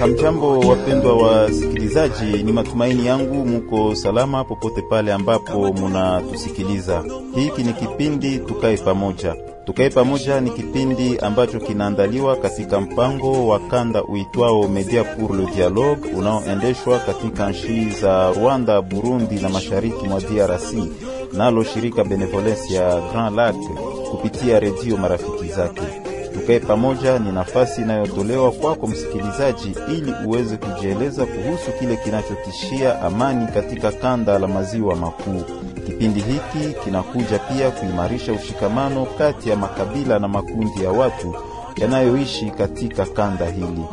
Hamjambo, wapendwa wasikilizaji, ni matumaini yangu muko salama popote pale ambapo munatusikiliza. Hiki ni kipindi Tukae Pamoja. Tukae Pamoja ni kipindi ambacho kinaandaliwa katika mpango wa kanda uitwao Media pour le Dialogue unaoendeshwa katika nchi za Rwanda, Burundi na mashariki mwa DRC, nalo shirika Benevolence ya Grand Lac kupitia redio marafiki zake. Tukae pamoja ni nafasi inayotolewa kwako msikilizaji, ili uweze kujieleza kuhusu kile kinachotishia amani katika kanda la maziwa makuu. Kipindi hiki kinakuja pia kuimarisha ushikamano kati ya makabila na makundi ya watu yanayoishi katika kanda hili.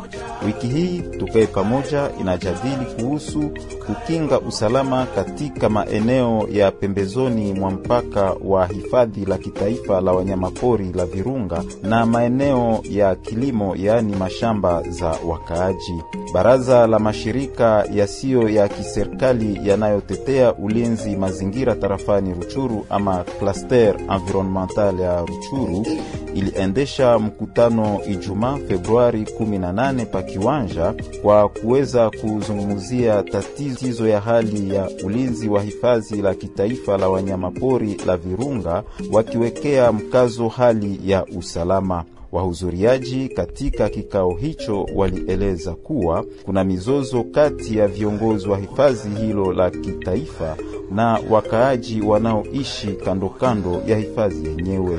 Wiki hii Tukae Pamoja inajadili kuhusu kukinga usalama katika maeneo ya pembezoni mwa mpaka wa hifadhi la kitaifa la wanyamapori la Virunga na maeneo ya kilimo, yaani mashamba za wakaaji. Baraza la mashirika yasiyo ya kiserikali yanayotetea ulinzi mazingira tarafani Ruchuru ama Cluster Environnemental ya Ruchuru iliendesha mkutano Ijumaa Februari 18 pa kiwanja kwa kuweza kuzungumzia tatizo ya hali ya ulinzi wa hifadhi la kitaifa la wanyamapori la Virunga, wakiwekea mkazo hali ya usalama. Wahudhuriaji katika kikao hicho walieleza kuwa kuna mizozo kati ya viongozi wa hifadhi hilo la kitaifa na wakaaji wanaoishi kandokando kando ya hifadhi yenyewe.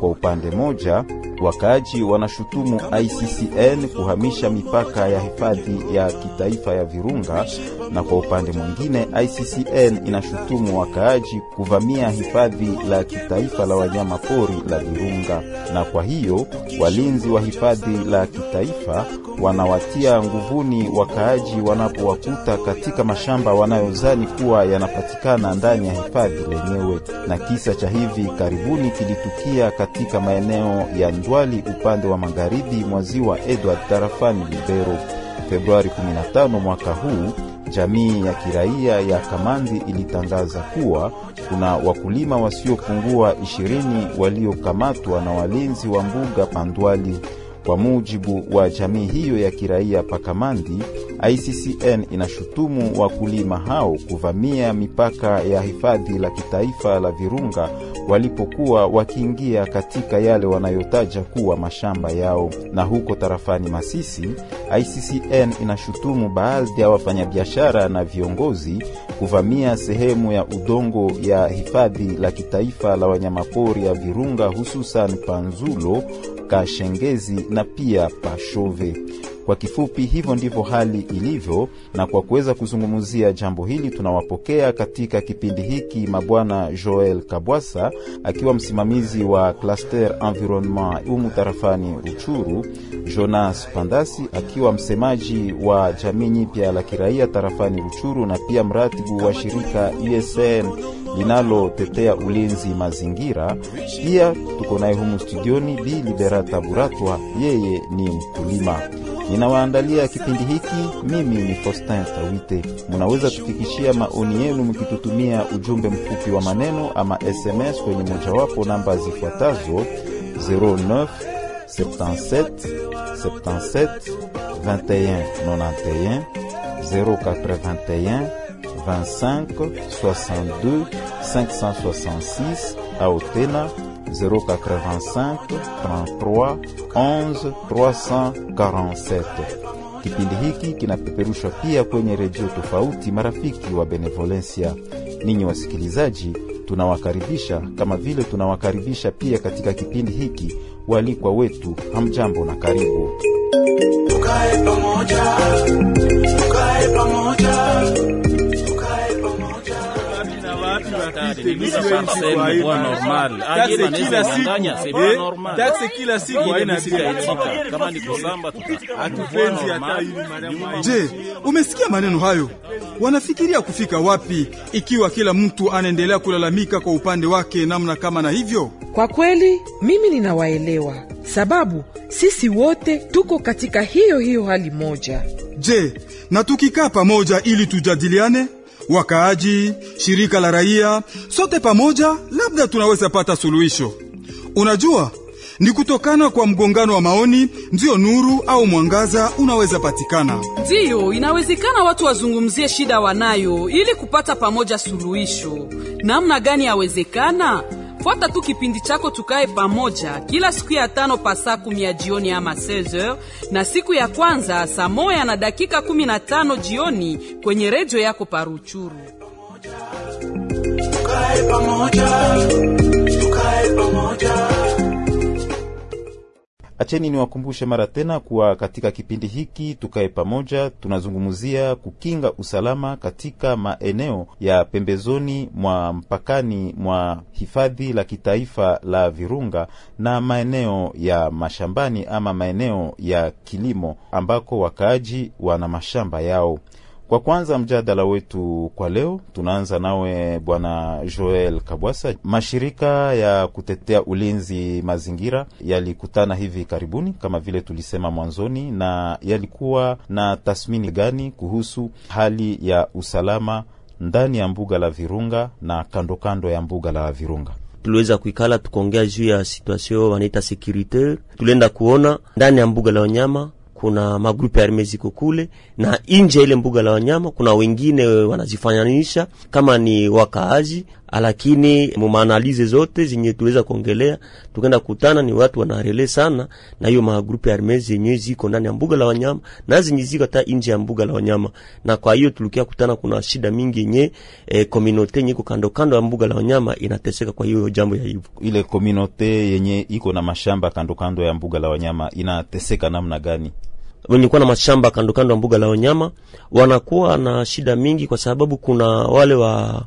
Kwa upande moja, wakaaji wanashutumu ICCN kuhamisha mipaka ya hifadhi ya kitaifa ya Virunga, na kwa upande mwingine ICCN inashutumu wakaaji kuvamia hifadhi la kitaifa la wanyama pori la Virunga. Na kwa hiyo walinzi wa hifadhi la kitaifa wanawatia nguvuni wakaaji wanapowakuta katika mashamba wanayozani kuwa yanapatikana ndani ya hifadhi lenyewe. Na kisa cha hivi karibuni kilitukia katika maeneo ya Ndwali upande wa magharibi mwa ziwa Edward tarafani Lubero. Februari 15 mwaka huu, jamii ya kiraia ya Kamandi ilitangaza kuwa kuna wakulima wasiopungua ishirini waliokamatwa na walinzi wa mbuga Pandwali. Kwa mujibu wa jamii hiyo ya kiraia Pakamandi, ICCN inashutumu wakulima hao kuvamia mipaka ya hifadhi la kitaifa la Virunga walipokuwa wakiingia katika yale wanayotaja kuwa mashamba yao. Na huko tarafani Masisi, ICCN inashutumu baadhi ya wafanyabiashara na viongozi kuvamia sehemu ya udongo ya hifadhi la kitaifa la wanyamapori ya Virunga, hususan Panzulo, Kashengezi na pia Pashove. Kwa kifupi, hivyo ndivyo hali ilivyo, na kwa kuweza kuzungumzia jambo hili tunawapokea katika kipindi hiki mabwana Joel Kabwasa akiwa msimamizi wa Cluster Environnement umu tarafani Uchuru, Jonas Pandasi akiwa msemaji wa jamii nyipya la kiraia tarafani Uchuru na pia mratibu wa shirika USN linalotetea ulinzi mazingira. Pia tuko naye humu studioni Bi Liberata Buratwa, yeye ni mkulima. Ninawaandalia kipindi hiki, mimi ni Faustin Tawite. Munaweza tufikishia maoni yenu mkitutumia ujumbe mfupi wa maneno ama SMS kwenye mojawapo namba zifuatazo 09 77 77 21 91 081 25 62 566 au tena 085 33 11 347. Kipindi hiki kinapeperushwa pia kwenye redio tofauti marafiki wa Benevolencia. Ninyi wasikilizaji, tunawakaribisha kama vile tunawakaribisha pia katika kipindi hiki walikwa wetu. Hamjambo na karibu. Tukae pamoja, kila siku haina Je, umesikia maneno hayo? Wanafikiria kufika wapi ikiwa kila mtu anaendelea kulalamika kwa upande wake namna kama na hivyo? Kwa kweli mimi ninawaelewa, sababu sisi wote tuko katika hiyo hiyo hali moja. Je, na tukikaa pamoja ili tujadiliane, wakaaji, shirika la raia, sote pamoja, labda tunaweza pata suluhisho. Unajua, Ni kutokana kwa mgongano wa maoni ndiyo nuru au mwangaza unaweza patikana. Ndiyo, inawezekana watu wazungumzie shida wanayo ili kupata pamoja suluhisho. Namna gani yawezekana? Fuata tu kipindi chako tukae pamoja kila siku ya tano pa saa kumi ya jioni ama 16h na siku ya kwanza saa moya na dakika 15 jioni kwenye redio yako Paruchuru. tukae pamoja, tukae pamoja. Acheni niwakumbushe mara tena kuwa katika kipindi hiki tukae pamoja, tunazungumzia kukinga usalama katika maeneo ya pembezoni mwa mpakani mwa hifadhi la kitaifa la Virunga na maeneo ya mashambani ama maeneo ya kilimo ambako wakaaji wana mashamba yao. Kwa kwanza mjadala wetu kwa leo, tunaanza nawe Bwana Joel Kabwasa. Mashirika ya kutetea ulinzi mazingira yalikutana hivi karibuni, kama vile tulisema mwanzoni, na yalikuwa na tathmini gani kuhusu hali ya usalama ndani ya mbuga la Virunga na kando kando ya mbuga la Virunga? tuliweza kuikala tukaongea juu ya situation wanaita securite. Tulienda kuona ndani ya mbuga la wanyama kuna magrupu ya arme ziko kule, na nje ya ile mbuga la wanyama kuna wengine wanazifananisha kama ni wakaaji, lakini mumaanalize zote zenye tuweza kuongelea, tukenda kutana ni watu wanarele sana na hiyo magrupu ya arme zenye ziko ndani ya mbuga la wanyama na zenye ziko hata nje ya mbuga la wanyama, na kwa hiyo tulikia kutana kuna shida mingi yenye eh, komunote yenye iko kando kando ya mbuga la wanyama inateseka kwa hiyo jambo ya hivyo. Ile komunote yenye iko na mashamba kando kando ya mbuga la wanyama inateseka namna gani? Wenye kuwa na mashamba kando kando ya mbuga la wanyama wanakuwa na shida mingi, kwa sababu kuna wale wa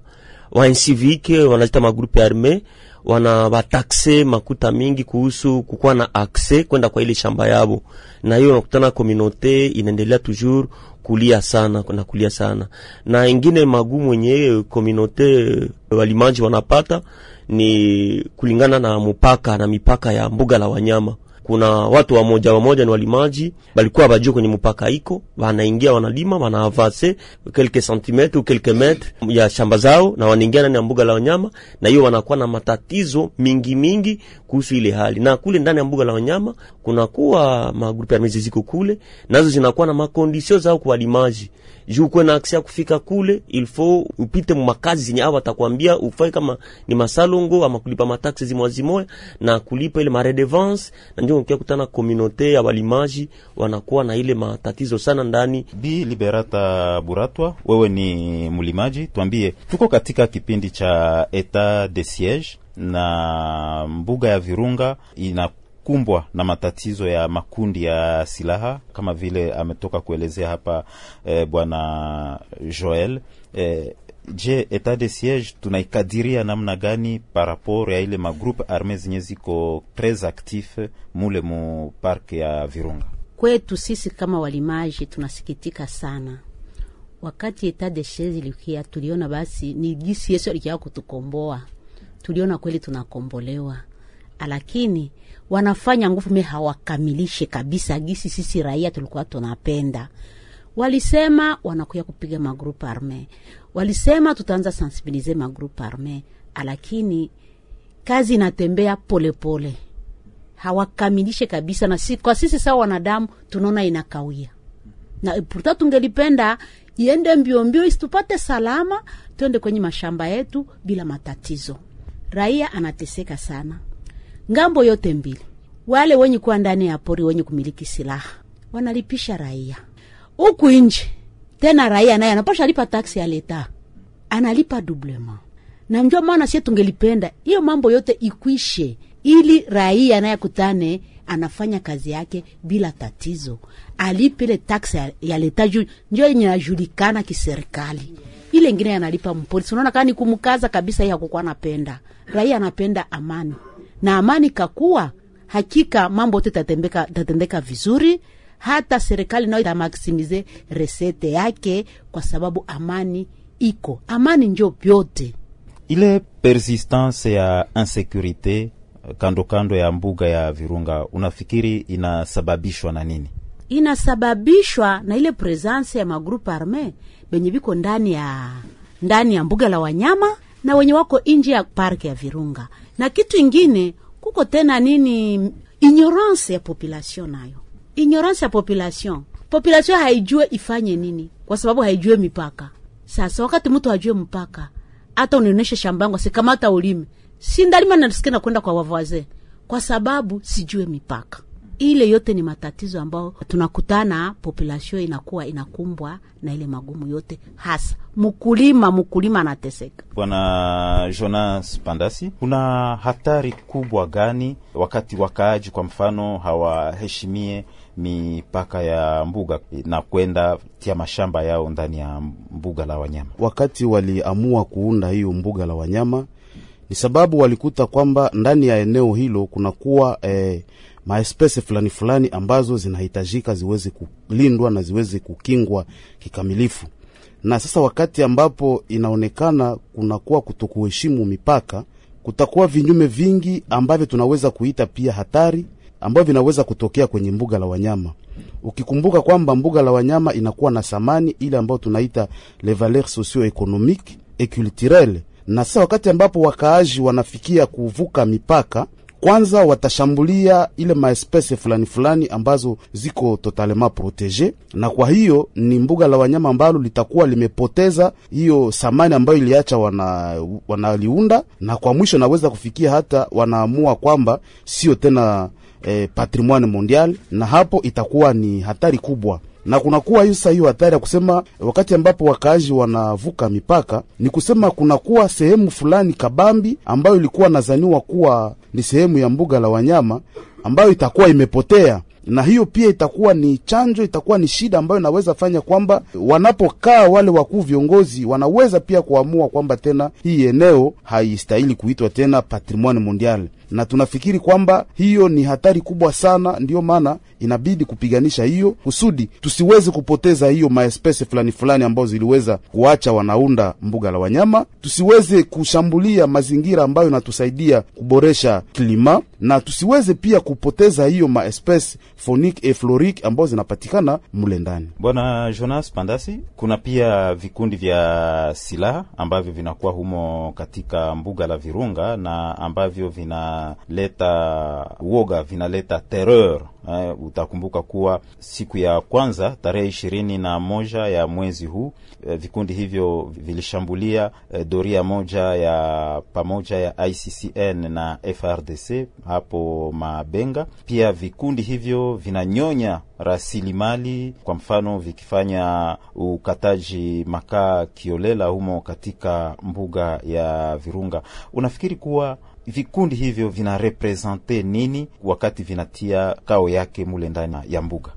wa NCVK wanaita magrupu ya arme wana wataxe makuta mingi kuhusu kukuwa na akse kwenda kwa ile shamba yabo, na hiyo unakutana komunote inaendelea toujours kulia sana na kulia sana, na ingine magumu wenyewe komunote walimaji wanapata ni kulingana na mupaka na mipaka ya mbuga la wanyama kuna watu wamoja wamoja ni walimaji balikuwa bajua kwenye mpaka iko wanaingia wanalima wanaavase quelques centimètres ou quelques mètres ya shamba zao na wanaingia ndani ya mbuga la wanyama, na hiyo wanakuwa na matatizo mingi mingi kuhusu ile hali. Na kule ndani ya mbuga la wanyama kunakuwa magrupu ya mizi ziko kule, nazo zinakuwa na makondisio zao kwa walimaji juu kuwe na aksia kufika kule, ilfo upite makazi zenye hawa watakwambia ufai, kama ni masalongo ama kulipa mataksi zimoya zimoya na kulipa ile maredevance, na ndio ukia kutana komunote ya walimaji wanakuwa na ile matatizo sana ndani. Bi Liberata Buratwa, wewe ni mlimaji, tuambie, tuko katika kipindi cha etat de siege na mbuga ya Virunga ina kumbwa na matatizo ya makundi ya silaha kama vile ametoka kuelezea hapa eh, bwana Joel eh, je, etat de siege tunaikadiria namna gani par rapport ya ile magroupe arme zenye ziko tres actif mule mu park ya Virunga? Kwetu sisi kama walimaji tunasikitika sana. Wakati etat de siege ilikia, tuliona basi ni jisi Yesu alikia kutukomboa, tuliona kweli tunakombolewa, lakini wanafanya nguvu me hawakamilishe kabisa gisi sisi raia tulikuwa tunapenda. Walisema wanakuya kupiga magrupu arme, walisema tutaanza sensibilize magrupu arme, lakini kazi inatembea polepole pole. Hawakamilishe kabisa, na si, kwa sisi sawa wanadamu tunaona inakawia, na pourtant tungelipenda iende mbio mbio isitupate salama, tuende kwenye mashamba yetu bila matatizo. Raia anateseka sana ng'ambo yote mbili. Wale wenye kuwa ndani ya pori wenye kumiliki silaha wanalipisha raia huku nje, tena raia naye anapasha lipa taksi ya leta, analipa doublema. Na ndio maana sie tungelipenda hiyo mambo yote ikwishe, ili raia naye kutane anafanya kazi yake bila tatizo, alipe ile taksi ya, leta juu njo yenye najulikana kiserikali. Ile ingine analipa mpolisi. Unaona kani kumkaza kabisa, hii akukwa anapenda raia, anapenda amani na amani kakuwa hakika mambo yote tatembeka tatendeka vizuri, hata serikali nayo itamaksimize resete yake, kwa sababu amani iko. Amani njo vyote. Ile persistance ya insecurite kando kando ya mbuga ya Virunga, unafikiri inasababishwa na nini? Inasababishwa na ile presence ya magrupu arme benye biko ndani ya ndani ya mbuga la wanyama na wenye wako nje ya parki ya Virunga na kitu ingine kuko tena nini ignorance ya population nayo. Ignorance ya population. Population haijue ifanye nini kwa sababu haijue mipaka. Sasa wakati mtu ajue mpaka hata unionyeshe shamba sikamata ulime. Sindalima nasikia nakwenda kwa wavaze kwa sababu sijue mipaka ile yote ni matatizo ambayo tunakutana population inakuwa inakumbwa na ile magumu yote hasa mkulima mkulima anateseka Bwana Jonas Pandasi, kuna hatari kubwa gani wakati wakaaji kwa mfano hawaheshimie mipaka ya mbuga na kwenda tia mashamba yao ndani ya mbuga la wanyama? wakati waliamua kuunda hiyo mbuga la wanyama ni sababu walikuta kwamba ndani ya eneo hilo kunakuwa eh, maespese fulani fulani ambazo zinahitajika ziweze kulindwa na ziweze kukingwa kikamilifu. Na sasa wakati ambapo inaonekana kunakuwa kutokuheshimu mipaka, kutakuwa vinyume vingi ambavyo tunaweza kuita pia hatari ambavyo vinaweza kutokea kwenye mbuga la wanyama. Ukikumbuka kwamba mbuga la wanyama inakuwa na thamani ile ambayo tunaita le valeur socio-economiques et culturelles, na sasa wakati ambapo wakaaji wanafikia kuvuka mipaka kwanza watashambulia ile maespese fulani fulani ambazo ziko totalement protege, na kwa hiyo ni mbuga la wanyama ambalo litakuwa limepoteza hiyo samani ambayo iliacha wana wanaliunda, na kwa mwisho naweza kufikia hata wanaamua kwamba sio tena eh, patrimoine mondial, na hapo itakuwa ni hatari kubwa na kunakuwa hiyo sasa hiyo hatari ya kusema wakati ambapo wakaaji wanavuka mipaka, ni kusema kunakuwa sehemu fulani kabambi ambayo ilikuwa nazaniwa kuwa ni sehemu ya mbuga la wanyama ambayo itakuwa imepotea na hiyo pia itakuwa ni chanjo, itakuwa ni shida ambayo inaweza fanya kwamba wanapokaa wale wakuu viongozi wanaweza pia kuamua kwamba tena hii eneo haistahili kuitwa tena patrimoine mondial, na tunafikiri kwamba hiyo ni hatari kubwa sana. Ndiyo maana inabidi kupiganisha hiyo kusudi tusiweze kupoteza hiyo maespese fulani fulani ambazo ziliweza kuacha wanaunda mbuga la wanyama, tusiweze kushambulia mazingira ambayo inatusaidia kuboresha klima, na tusiweze pia kupoteza hiyo maespese phonique et florique ambazo zinapatikana mule ndani. Bwana Jonas Pandasi, kuna pia vikundi vya silaha ambavyo vinakuwa humo katika mbuga la Virunga na ambavyo vinaleta uoga, vinaleta terreur. Uh, utakumbuka kuwa siku ya kwanza tarehe ishirini na moja ya mwezi huu vikundi hivyo vilishambulia uh, doria moja ya pamoja ya ICCN na FRDC hapo Mabenga. Pia vikundi hivyo vinanyonya rasilimali, kwa mfano vikifanya ukataji makaa kiolela humo katika mbuga ya Virunga. Unafikiri kuwa vikundi hivyo vinarepresente nini wakati vinatia kao yake mule ndani ya mbuga?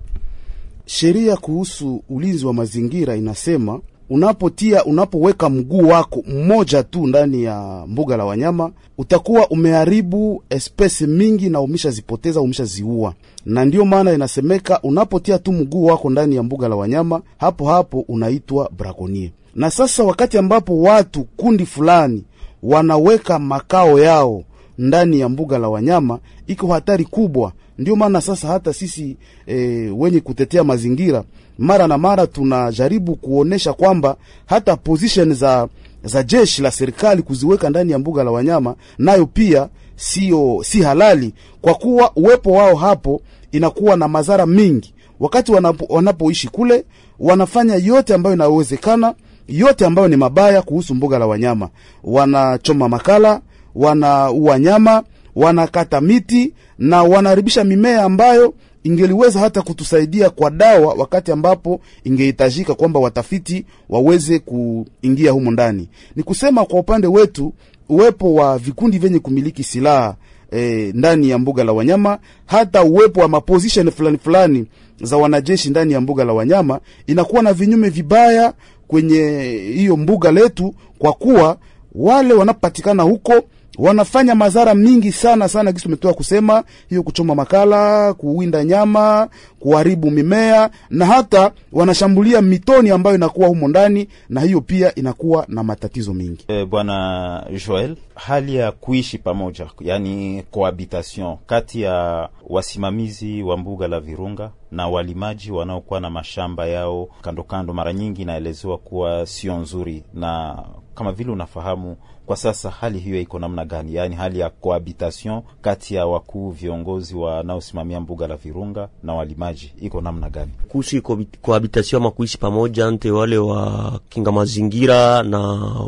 Sheria kuhusu ulinzi wa mazingira inasema unapotia unapoweka mguu wako mmoja tu ndani ya mbuga la wanyama utakuwa umeharibu espesi mingi na umeshazipoteza umeshaziua, na ndiyo maana inasemeka unapotia tu mguu wako ndani ya mbuga la wanyama hapo hapo unaitwa brakonie. Na sasa wakati ambapo watu kundi fulani wanaweka makao yao ndani ya mbuga la wanyama, iko hatari kubwa. Ndio maana sasa hata sisi e, wenye kutetea mazingira mara na mara tunajaribu kuonesha kwamba hata position za za jeshi la serikali kuziweka ndani ya mbuga la wanyama nayo pia sio si halali, kwa kuwa uwepo wao hapo inakuwa na madhara mingi. Wakati wanapo, wanapoishi kule wanafanya yote ambayo inawezekana yote ambayo ni mabaya kuhusu mbuga la wanyama. Wanachoma makala, wanaua nyama, wanakata miti na wanaharibisha mimea ambayo ingeliweza hata kutusaidia kwa dawa, wakati ambapo ingehitajika kwamba watafiti waweze kuingia humo ndani. Ni kusema kwa upande wetu, uwepo wa vikundi vyenye kumiliki silaha E, ndani ya mbuga la wanyama hata uwepo wa maposition fulani fulani za wanajeshi ndani ya mbuga la wanyama inakuwa na vinyume vibaya kwenye hiyo mbuga letu, kwa kuwa wale wanapatikana huko wanafanya madhara mingi sana sana, kisi tumetoa kusema hiyo, kuchoma makala, kuwinda nyama, kuharibu mimea na hata wanashambulia mitoni ambayo inakuwa humo ndani, na hiyo pia inakuwa na matatizo mingi. E, Bwana Joel, hali ya kuishi pamoja, yani cohabitation kati ya wasimamizi wa mbuga la Virunga na walimaji wanaokuwa na mashamba yao kando kando, mara nyingi inaelezewa kuwa sio nzuri, na kama vile unafahamu Kwa sasa hali hiyo iko namna gani? Yaani hali ya cohabitation kati ya wakuu viongozi wanaosimamia mbuga la Virunga na walimaji iko namna gani? kuhusu cohabitation ama kuishi pamoja nte wale wa kinga mazingira na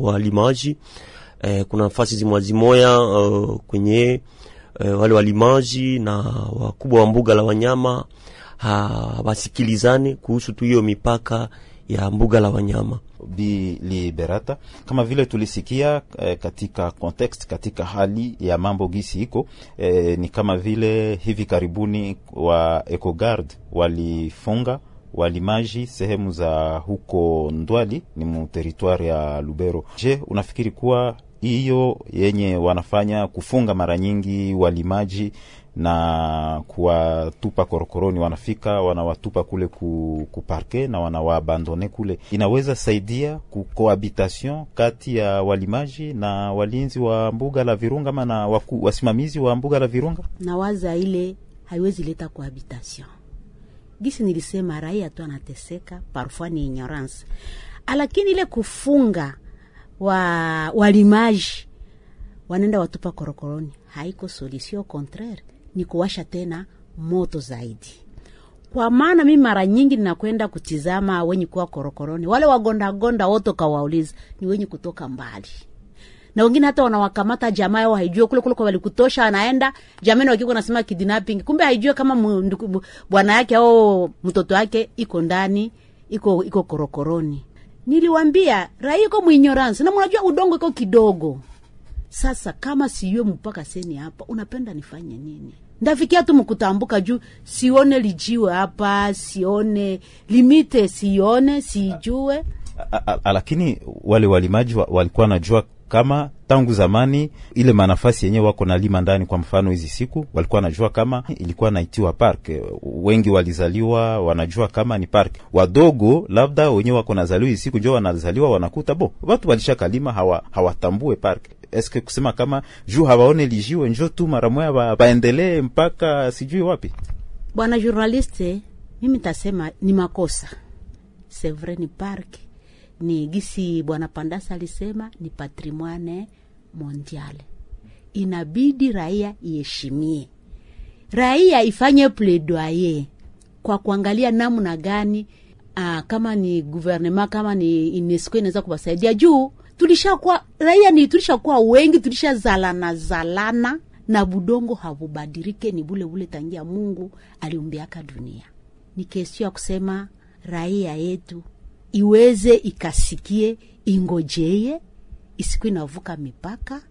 walimaji eh, kuna nafasi zimwa zimoya uh, kwenye uh, wale walimaji na wakubwa wa mbuga la wanyama hawasikilizane kuhusu tu hiyo mipaka ya mbuga la wanyama. Bi Liberata, kama vile tulisikia eh, katika context, katika hali ya mambo gisi iko eh, ni kama vile hivi karibuni wa EcoGuard walifunga walimaji sehemu za huko Ndwali ni muteritwari ya Lubero. Je, unafikiri kuwa hiyo yenye wanafanya kufunga mara nyingi walimaji na kuwatupa korokoroni, wanafika wanawatupa kule ku, kuparke na wanawaabandone kule, inaweza saidia kukohabitation kati ya walimaji na walinzi wa mbuga la Virunga ama na waku, wasimamizi wa mbuga la Virunga? Na waza ile haiwezi leta kohabitation gisi nilisema raia tu anateseka parfois ni ignorance. Lakini ile kufunga wa walimaji wanaenda watupa korokoroni haiko solution, au contraire ni kuwasha tena moto zaidi. Kwa maana mi mara nyingi ninakwenda kutizama wenye kuwa korokoroni, wale wagondagonda wote kawauliza ni wenye kutoka mbali na wengine hata wanawakamata jamaa yao haijue kule kule walikutosha, anaenda jamani, wakiko nasema kidnapping, kumbe haijue kama bwana yake au mtoto wake iko ndani iko iko korokoroni. Niliwambia raia iko mwinyoransi, na mnajua udongo iko kidogo. Sasa kama siyue mpaka seni hapa, unapenda nifanye nini? Ndafikia tu mkutambuka juu sione lijiwe hapa, sione limite, sione sijue. Lakini wale walimaji wa, walikuwa wanajua kama tangu zamani ile manafasi yenyewe wako na lima ndani. Kwa mfano hizi siku walikuwa wanajua kama ilikuwa naitiwa park. Wengi walizaliwa wanajua kama ni park. Wadogo labda wenyewe wako nazaliwa hizi siku, njo wanazaliwa wanakuta bo watu walishakalima hawa, hawatambue park eske kusema kama juu hawaone lijiwe njo tu mara moya waendelee mpaka sijui wapi. Bwana journaliste, mimi tasema ni makosa. sevre, ni park ni gisi bwana Pandasa alisema ni patrimoine mondiale, inabidi raia iheshimie, raia ifanye plaidoyer kwa kuangalia namna gani aa, kama ni guvernema kama ni UNESCO inaweza kuwasaidia. Juu tulishakuwa raia ni tulishakuwa wengi tulishazalana zalana na budongo habubadirike ni bule bule tangia Mungu aliumbiaka dunia. Ni kesio ya kusema raia yetu iweze ikasikie ingojeye isiku inavuka mipaka,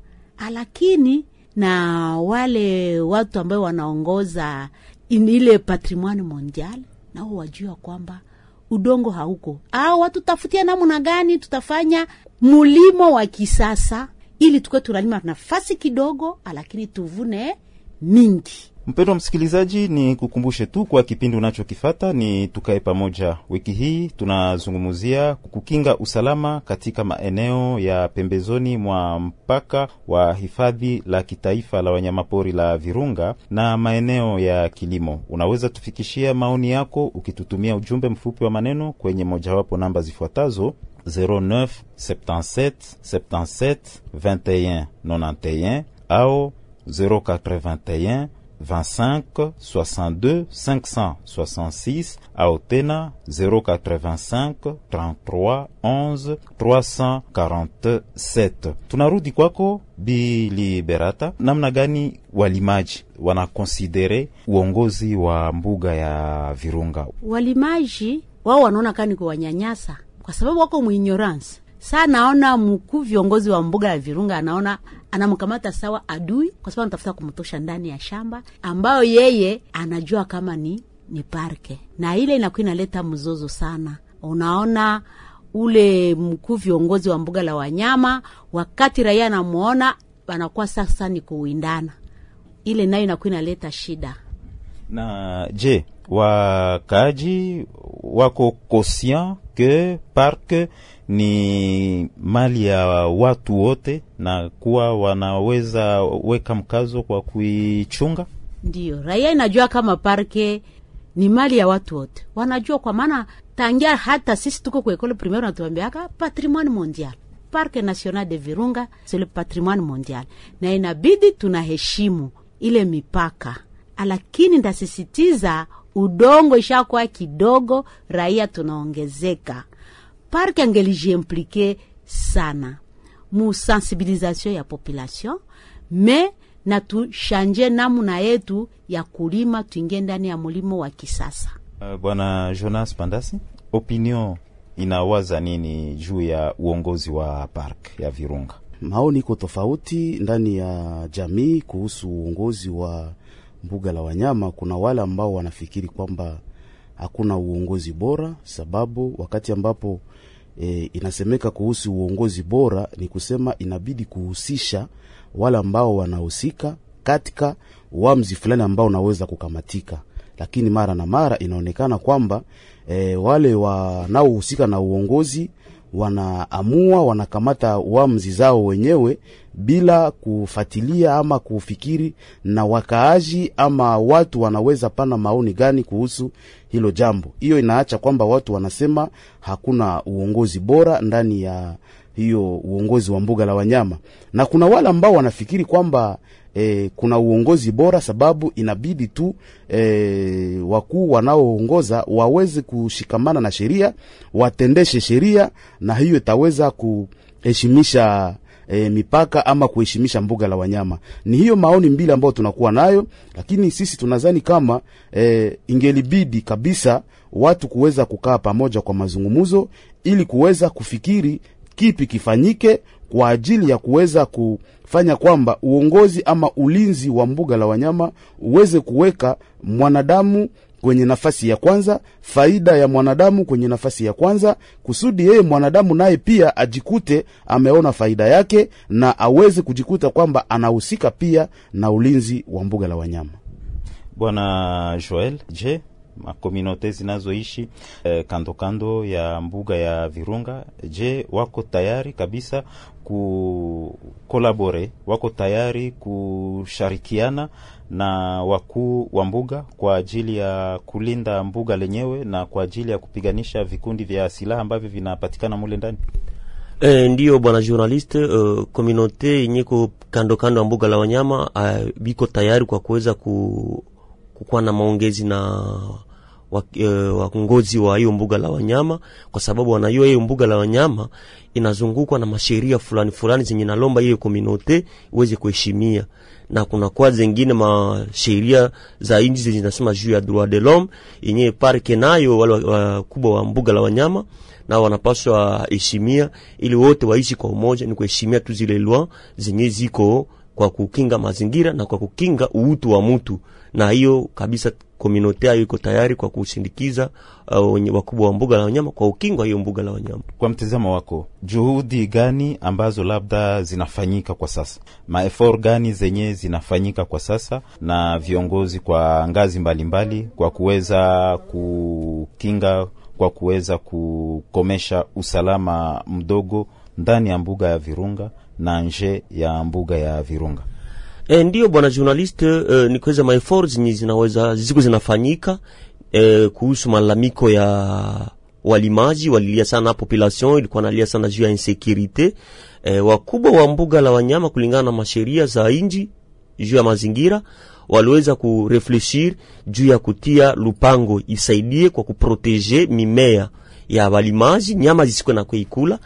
lakini na wale watu ambao wanaongoza ile patrimoine mondial nao wajua kwamba udongo hauko au watu tafutia namna gani tutafanya mulimo wa kisasa ili tukuwe tunalima nafasi kidogo, lakini tuvune mingi. Mpendwa msikilizaji, ni kukumbushe tu kwa kipindi unachokifata ni tukae pamoja. Wiki hii tunazungumzia kukinga usalama katika maeneo ya pembezoni mwa mpaka wa hifadhi la kitaifa la wanyamapori la Virunga na maeneo ya kilimo. Unaweza tufikishia maoni yako ukitutumia ujumbe mfupi wa maneno kwenye mojawapo namba zifuatazo 09 77 77 21 91 au 081 25 62 566 à tena 085 33 11 347. Tunarudi kwako Bi Liberata, namna gani walimaji wanakonsidere uongozi wa mbuga ya Virunga? walimaji wao wanaona kani kuwanyanyasa kwa sababu wako muignorance. Saa naona mkuu viongozi wa mbuga ya Virunga anaona anamkamata sawa adui, kwa sababu anatafuta kumtosha ndani ya shamba ambayo yeye anajua kama ni ni parke, na ile inakuwa inaleta mzozo sana. Unaona ule mkuu viongozi wa mbuga la wanyama, wakati raia anamwona wanakuwa sasa ni kuwindana, ile nayo inakuwa inaleta shida. na je wakaaji wako kosian ke park ni mali ya watu wote na kuwa wanaweza weka mkazo kwa kuichunga? Ndio raia inajua kama parke ni mali ya watu wote, wanajua kwa maana tangia hata sisi tuko kwa ekole primaire natuambiaka patrimoine mondial. Parke national de Virunga c'est le patrimoine mondial, na inabidi tunaheshimu ile mipaka, lakini ndasisitiza udongo ishakuwa kidogo, raia tunaongezeka. Parke angelijiimplike sana mu sensibilisation ya population me na tushanje namuna yetu ya kulima, tuingie ndani ya mulimo wa kisasa. Uh, Bwana Jonas Pandasi, opinion inawaza nini juu ya uongozi wa park ya Virunga? Maoni iko tofauti ndani ya jamii kuhusu uongozi wa mbuga la wanyama. Kuna wale ambao wanafikiri kwamba hakuna uongozi bora, sababu wakati ambapo e, inasemeka kuhusu uongozi bora ni kusema inabidi kuhusisha wale ambao wanahusika katika uamuzi fulani ambao unaweza kukamatika, lakini mara na mara inaonekana kwamba e, wale wanaohusika na uongozi wanaamua wanakamata uamuzi zao wenyewe bila kufatilia ama kufikiri na wakaaji ama watu wanaweza pana maoni gani kuhusu hilo jambo. Hiyo inaacha kwamba watu wanasema hakuna uongozi bora ndani ya hiyo uongozi wa mbuga la wanyama, na kuna wale ambao wanafikiri kwamba e, kuna uongozi bora sababu inabidi tu e, wakuu wanaoongoza waweze kushikamana na sheria, watendeshe sheria, na hiyo itaweza kuheshimisha E, mipaka ama kuheshimisha mbuga la wanyama. Ni hiyo maoni mbili ambayo tunakuwa nayo, lakini sisi tunadhani kama e, ingelibidi kabisa watu kuweza kukaa pamoja kwa mazungumzo ili kuweza kufikiri kipi kifanyike kwa ajili ya kuweza kufanya kwamba uongozi ama ulinzi wa mbuga la wanyama uweze kuweka mwanadamu kwenye nafasi ya kwanza, faida ya mwanadamu kwenye nafasi ya kwanza, kusudi yeye mwanadamu naye pia ajikute ameona faida yake na aweze kujikuta kwamba anahusika pia na ulinzi wa mbuga la wanyama. Bwana Joel, je, makominote zinazoishi eh, kando kando ya mbuga ya Virunga, je, wako tayari kabisa kukolabore, wako tayari kushirikiana na wakuu wa mbuga kwa ajili ya kulinda mbuga lenyewe na kwa ajili ya kupiganisha vikundi vya silaha ambavyo vinapatikana mule ndani? E, ndiyo bwana journaliste, uh, kominote yenye ko kando kando ya mbuga la wanyama uh, biko tayari kwa kuweza ku, kukuwa na maongezi na waongozi wa hiyo mbuga la wanyama, kwa sababu wanajua hiyo mbuga la wanyama inazungukwa na masheria fulani fulani zenye nalomba hiyo kominote iweze kuheshimia, na kuna kwa zingine masheria za inji zenye zinasema juu ya droit de l'homme yenye parke nayo wale wakubwa wa mbuga la wanyama na wanapaswa heshimia, ili wote waishi kwa umoja. Ni kuheshimia tu zile lwa zenye ziko kwa kukinga mazingira na kwa kukinga uutu wa mtu, na hiyo kabisa komunote hayo iko tayari kwa kushindikiza uh, wakubwa wa mbuga la wanyama kwa ukingo hiyo mbuga la wanyama. Kwa mtazamo wako, juhudi gani ambazo labda zinafanyika kwa sasa, maefor gani zenye zinafanyika kwa sasa na viongozi kwa ngazi mbalimbali mbali, kwa kuweza kukinga, kwa kuweza kukomesha usalama mdogo ndani ya mbuga ya Virunga na nje ya mbuga ya Virunga? E, ndiyo bwana journaliste, e, ni kuweza maefort zenye zinaweza ziko zinafanyika e, kuhusu malalamiko ya walimaji walilia sana, population ilikuwa nalia sana juu ya insecurite. E, wakubwa wa mbuga la wanyama kulingana na masheria za inji juu ya mazingira waliweza kurefleshir juu ya kutia lupango isaidie kwa kuproteje mimea ya walimaji, nyama zisikwe na kuikula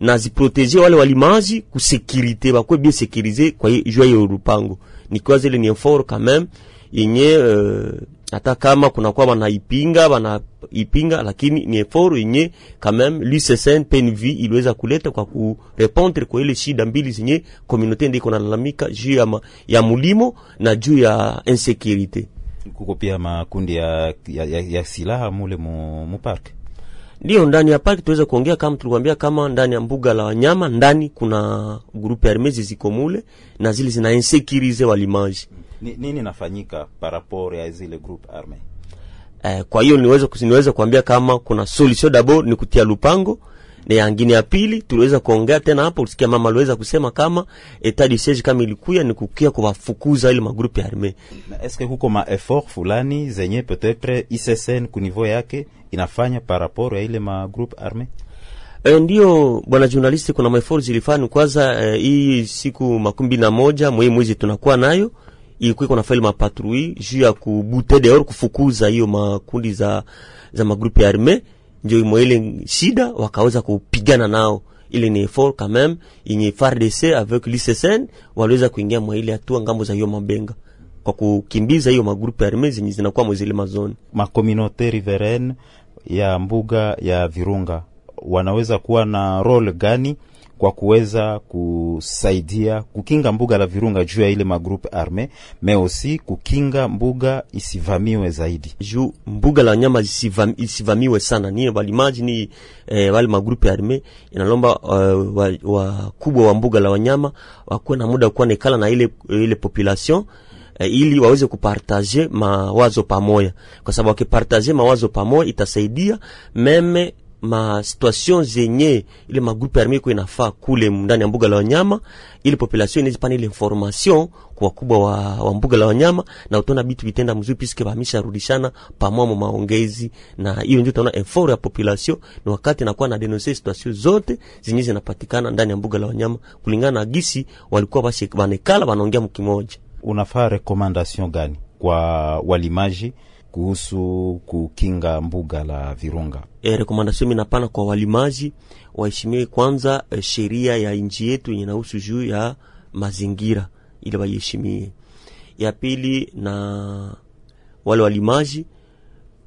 na ziproteje wale walimaji kusekirite bakwe bien sekirize kwa jua ya urupango. Nikiwa zile ni effort quand même yenye uh, kama kuna kwa wanaipinga wanaipinga, lakini ni effort yenye quand même l'UCSN PNV iliweza kuleta kwa kurepondre kwa ile shida mbili zenye communauté ndiko nalalamika juu ya, ya mulimo na juu ya insécurité. Kuko pia makundi ya, ya, ya, ya silaha mule mu, mu park ndio ndani ya parki tuweza kuongea kama tulikwambia, kama ndani ya mbuga la wanyama ndani kuna grupe armezi ziko mule na zile zina insekirize walimaji. Ni, nini nafanyika parapor ya zile groupe arme? Eh, kwa hiyo niweza niweza kuambia kama kuna solution d'abord ni kutia lupango na yangine ya pili tuliweza kuongea tena hapo, usikia mama aliweza kusema kama etat du siege kama ilikuya ni kukia kuwafukuza ile magrupe ya arme. Na eske huko ma effort fulani zenye peut-être ICCN ku niveau yake inafanya par rapport ya ile ma groupe arme? E, ndio bwana journalist, kuna maefort zilifanya kwanza. hii E, siku makumbi na moja mwezi mwezi tunakuwa nayo ilikuwa iko nafanya mapatrui juu ya kubute dehors kufukuza hiyo makundi za za magrupe ya arme, ndio imo ile shida wakaweza kupigana nao. Ile ni effort quand même yenye FARDC avec l'ICCN waliweza kuingia mwa ile hatua ng'ambo za hiyo mabenga kwa kukimbiza hiyo magrupu arme zenye zinakuwa mwezile mazoni makomunote riveraine ya mbuga ya Virunga wanaweza kuwa na role gani kwa kuweza kusaidia kukinga mbuga la Virunga juu ya ile magroupe arme me osi kukinga mbuga isivamiwe zaidi. juu mbuga la nyama isivam, isivamiwe sana. Ni walimaji ni eh, wale magrupe arme inalomba uh, wakubwa wa, wa mbuga la wanyama wakuwe na muda kuwa nekala na ile, ile population eh, ili waweze kupartaje mawazo pamoja, kwa sababu wakipartaje mawazo pamoja itasaidia meme ma situation zenye ile magrupe arme iko inafaa kule ndani ya mbuga la wanyama, ili population inaweza pana ile information kwa wakubwa wa, wa mbuga la wanyama, na utaona bitu vitenda mzuri piske bamisha rudishana pamoja maongezi, na hiyo ndio utaona effort ya population ni wakati nakuwa na denoncer situation zote zenye zinapatikana ndani ya mbuga la wanyama kulingana na gisi walikuwa basi banekala wanaongea mkimoja. Unafaa recommendation gani kwa walimaji kuhusu kukinga mbuga la Virunga? E, rekomandasio minapana kwa walimaji waheshimiwe kwanza e, sheria ya nchi yetu yenye nahusu juu ya mazingira ili waiheshimie. Ya pili na wale walimaji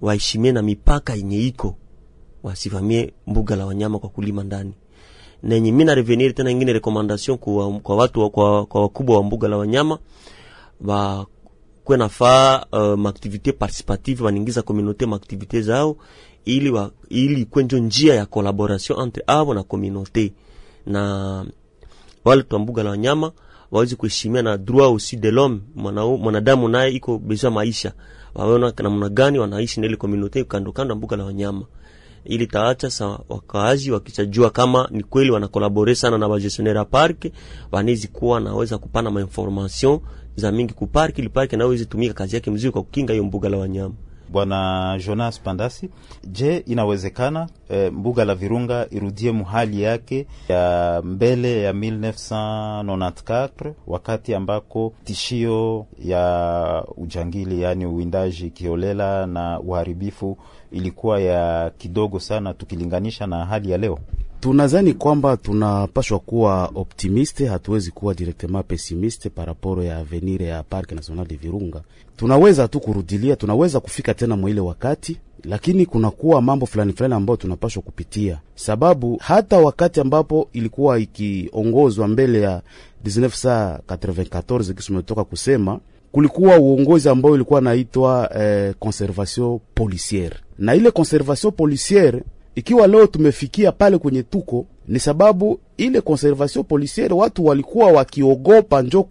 waheshimie na mipaka yenye iko, wasivamie mbuga la wanyama kwa kulima ndani nenye mina mi na revenir tena ingine rekomandasyon kwa, kwa watu kwa, kwa wakubwa wa mbuga la wanyama wa kwe nafaa uh, maaktivite participative wanaingiza komunote maaktivite zao ili wa, ili kwe njo njia ya collaboration entre avo na komunote na wale twa mbuga la wanyama wawezi kuheshimia na droit aussi de l'homme. Mwanadamu naye iko besoin maisha. Waona namna gani wanaishi na ile komunote kando kando mbuga la wanyama. Ili taacha sa wakaaji wakichajua kama ni kweli wanakolabore sana na bagestionnaire parke wanezi kuwa naweza kupana mainformation za mingi ku parke ili parki nayo izitumika tumika kazi yake mzuri kwa kukinga hiyo mbuga la wanyama. Bwana Jonas Pandasi, je, inawezekana e, mbuga la Virunga irudie muhali yake ya mbele ya 1994 wakati ambako tishio ya ujangili, yaani uwindaji kiolela na uharibifu ilikuwa ya kidogo sana tukilinganisha na hali ya leo? Tunazani kwamba tunapashwa kuwa optimiste, hatuwezi kuwa directement pessimiste par rapport ya avenir ya Parc National de Virunga. Tunaweza tu kurudilia, tunaweza kufika tena mwaile wakati, lakini kunakuwa mambo fulani fulani ambayo tunapashwa kupitia, sababu hata wakati ambapo ilikuwa ikiongozwa mbele ya 1994 kisi umetoka kusema kulikuwa uongozi ambao ilikuwa naitwa eh, conservation policiere na ile conservation policière ikiwa leo tumefikia pale kwenye tuko, ni sababu ile conservation policiere watu walikuwa wakiogopa njo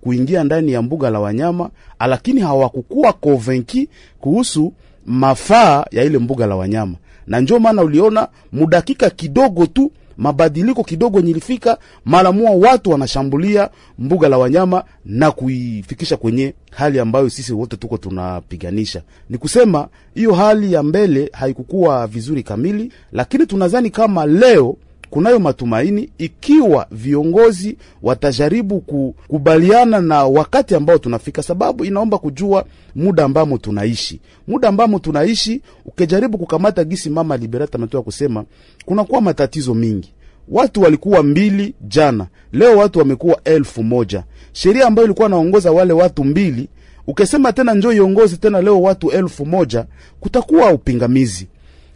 kuingia ndani ya mbuga la wanyama, lakini hawakukuwa convaincu kuhusu mafaa ya ile mbuga la wanyama, na njo maana uliona mudakika kidogo tu mabadiliko kidogo nilifika mara mua watu wanashambulia mbuga la wanyama na kuifikisha kwenye hali ambayo sisi wote tuko tunapiganisha. Ni kusema hiyo hali ya mbele haikukuwa vizuri kamili, lakini tunadhani kama leo kunayo matumaini ikiwa viongozi watajaribu kukubaliana na wakati ambao tunafika, sababu inaomba kujua muda ambamo tunaishi. Muda ambamo tunaishi, ukijaribu kukamata gisi mama Liberata ametoka kusema, kunakuwa matatizo mingi. Watu walikuwa mbili jana, leo watu wamekuwa elfu moja. Sheria ambayo ilikuwa naongoza wale watu mbili, ukisema tena njo iongozi tena leo watu elfu moja, kutakuwa upingamizi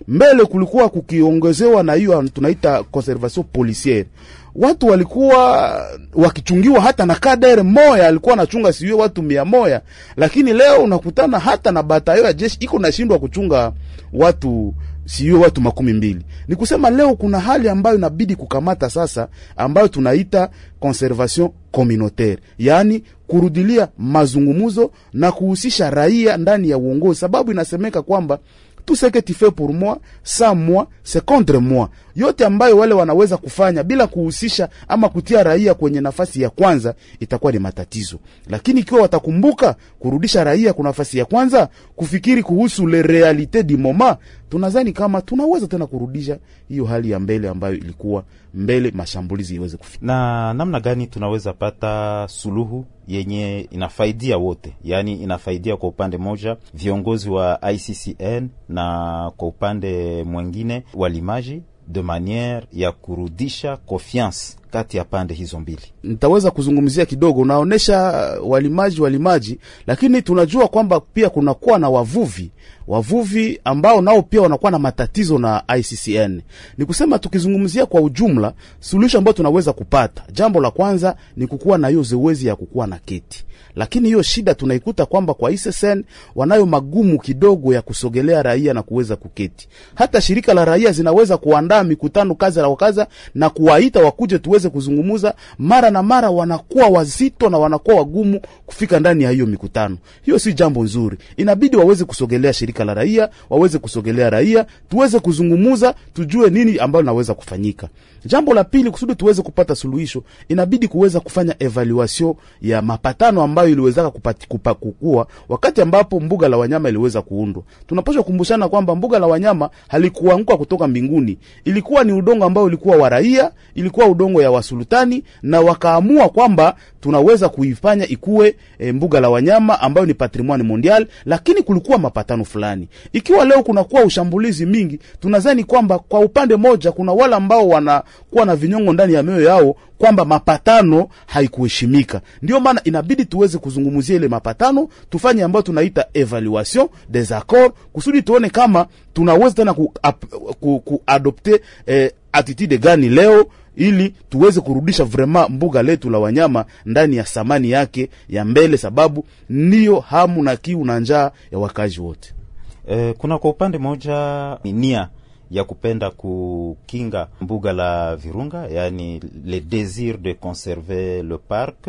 mbele kulikuwa kukiongezewa na hiyo tunaita conservation policiere. Watu walikuwa wakichungiwa hata na kadere moya alikuwa anachunga siwe watu mia moya, lakini leo unakutana hata na batayo ya jeshi iko nashindwa kuchunga watu siyo watu makumi mbili. Ni kusema leo kuna hali ambayo inabidi kukamata sasa, ambayo tunaita conservation communautaire, yaani kurudilia mazungumuzo na kuhusisha raia ndani ya uongozi, sababu inasemeka kwamba tout ce que tu fais pour moi sans moi c'est contre moi. Yote ambayo wale wanaweza kufanya bila kuhusisha ama kutia raia kwenye nafasi ya kwanza itakuwa ni matatizo. Lakini ikiwa watakumbuka kurudisha raia kwa nafasi ya kwanza kufikiri kuhusu le realite du moment tunazani kama tunaweza tena kurudisha hiyo hali ya mbele ambayo ilikuwa mbele mashambulizi iweze kufika. Na namna gani tunaweza pata suluhu yenye inafaidia wote, yaani inafaidia kwa upande moja viongozi wa ICCN na kwa upande mwingine walimaji, de maniere ya kurudisha confiance kati ya pande hizo mbili. nitaweza kuzungumzia kidogo unaonyesha walimaji walimaji lakini tunajua kwamba pia kunakuwa na wavuvi wavuvi ambao nao pia wanakuwa na matatizo na ICCN. Ni kusema tukizungumzia kwa ujumla, suluhisho ambayo tunaweza kupata, jambo la kwanza ni kukuwa na hiyo zoezi ya kukuwa na keti, lakini hiyo shida tunaikuta kwamba kwa ISSN wanayo magumu kidogo ya kusogelea raia na kuweza kuketi. Hata shirika la raia zinaweza kuandaa mikutano kaza la wakaza na kuwaita wakuje tuweze kuzungumuza, mara na mara wanakuwa wazito na wanakuwa wagumu kufika ndani ya hiyo mikutano. Hiyo si jambo nzuri, inabidi waweze kusogelea shirika la raia, waweze kusogelea raia, tuweze kuzungumuza, tujue nini ambayo linaweza kufanyika. Jambo la pili, kusudi tuweze kupata suluhisho, inabidi kuweza kufanya evaluation ya mapatano ambayo iliwezaka kupati- kupa- kukua wakati ambapo mbuga la wanyama iliweza kuundwa. Tunapaswa kukumbushana kwamba mbuga la wanyama halikuanguka kutoka mbinguni, ilikuwa ni udongo ambao ulikuwa wa raia, ilikuwa udongo ya wasultani, na wakaamua kwamba tunaweza kuifanya ikuwe e, mbuga la wanyama ambayo ni patrimoine mondial, lakini kulikuwa mapatano fulani. Ikiwa leo kunakuwa ushambulizi mingi, tunadhani kwamba kwa upande moja kuna wale ambao wanakuwa na vinyongo ndani ya mioyo yao kwamba mapatano haikuheshimika. Ndio maana inabidi tuweze kuzungumzia ile mapatano, tufanye ambayo tunaita evaluation des accords, kusudi tuone kama tunaweza tena kuadopte ku, ku eh, attitude gani leo ili tuweze kurudisha vrema mbuga letu la wanyama ndani ya samani yake ya mbele, sababu ndiyo hamu na kiu na njaa ya wakazi wote. Eh, kuna kwa upande mmoja ni nia ya kupenda kukinga mbuga la Virunga, yani le désir de conserver le parc,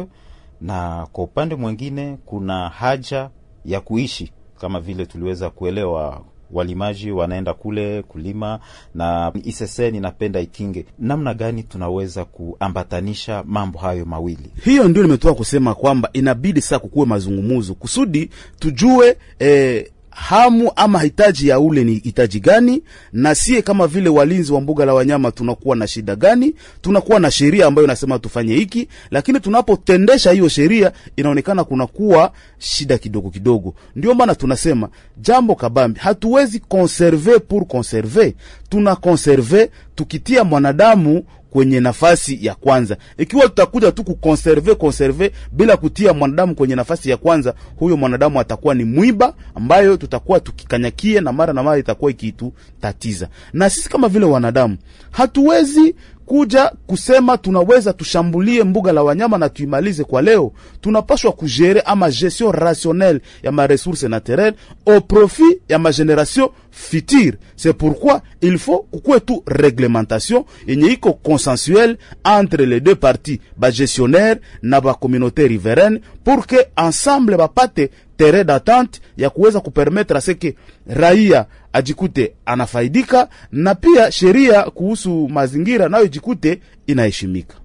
na kwa upande mwingine kuna haja ya kuishi kama vile tuliweza kuelewa walimaji wanaenda kule kulima na iseseni inapenda ikinge. Namna gani tunaweza kuambatanisha mambo hayo mawili? Hiyo ndio nimetoka kusema kwamba inabidi sasa kukuwe mazungumuzo kusudi tujue eh, hamu ama hitaji ya ule ni hitaji gani, na sie kama vile walinzi wa mbuga la wanyama tunakuwa na shida gani? Tunakuwa na sheria ambayo inasema tufanye hiki, lakini tunapotendesha hiyo sheria inaonekana kunakuwa shida kidogo kidogo. Ndio maana tunasema jambo kabambi, hatuwezi konserve pour konserve, tuna konserve tukitia mwanadamu kwenye nafasi ya kwanza. Ikiwa tutakuja tu kukonserve konserve bila kutia mwanadamu kwenye nafasi ya kwanza, huyo mwanadamu atakuwa ni mwiba ambayo tutakuwa tukikanyakie na mara na mara itakuwa ikitutatiza. Na sisi kama vile wanadamu hatuwezi kuja kusema tunaweza tushambulie mbuga la wanyama na tuimalize kwa leo. Tunapaswa kugere ama gestion rationnelle ya maresource naturelle au profit ya mageneration future. C'est pourquoi il faut kukuwe tu reglementation yenye iko consensuelle entre les deux parties, ba gestionnaire na ba communauté riveraine, pour que ensemble bapate terrain d'attente ya kuweza kupermettre aseke raia ajikute anafaidika na pia sheria kuhusu mazingira nayo jikute inaheshimika.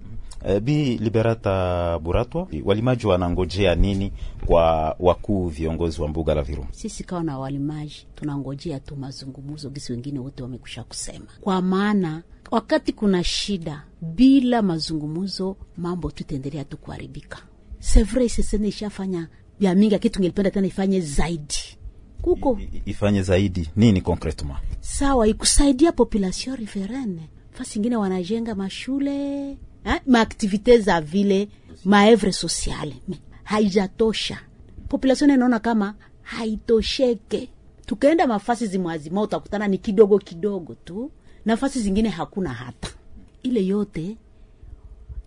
E, Bi Liberata Buratwa, walimaji wanangojea nini kwa wakuu viongozi wa mbuga la Virunga? sisi kawa na walimaji tunangojea tu mazungumuzo gisi wengine wote wamekusha kusema, kwa maana wakati kuna shida bila mazungumuzo mambo tutaendelea tu kuharibika. C'est vrai sesene ishafanya vya mingi, lakini tungelipenda tena ifanye zaidi. Kuko. I- ifanye zaidi. Nini concretement? sawa ikusaidia population riverene, fasi ingine wanajenga mashule ha? maaktivite za vile maevre sociale. Haijatosha. Population inaona kama haitosheke. Tukaenda mafasi zimwazima utakutana ni kidogo kidogo tu nafasi zingine hakuna hata. Ile yote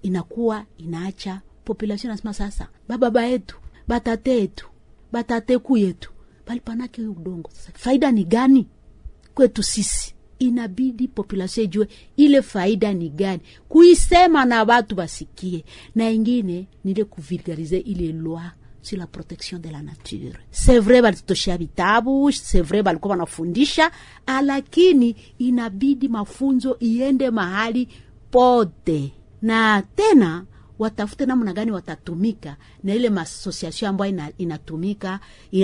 inakuwa inaacha population nasema sasa bababa yetu batate yetu batateku yetu palipanake udongo. Sasa faida ni gani kwetu sisi? Inabidi population ijue ile faida ni gani. Kuisema na watu basikie na ingine nile kuvulgarize ile loi sur la protection de la nature. C'est vrai balitutoshea vitabu c'est vrai balikuwa wanafundisha lakini inabidi mafunzo iende mahali pote. Na tena watafute namna gani watatumika na ile masosiasio ambayo ina, inatumika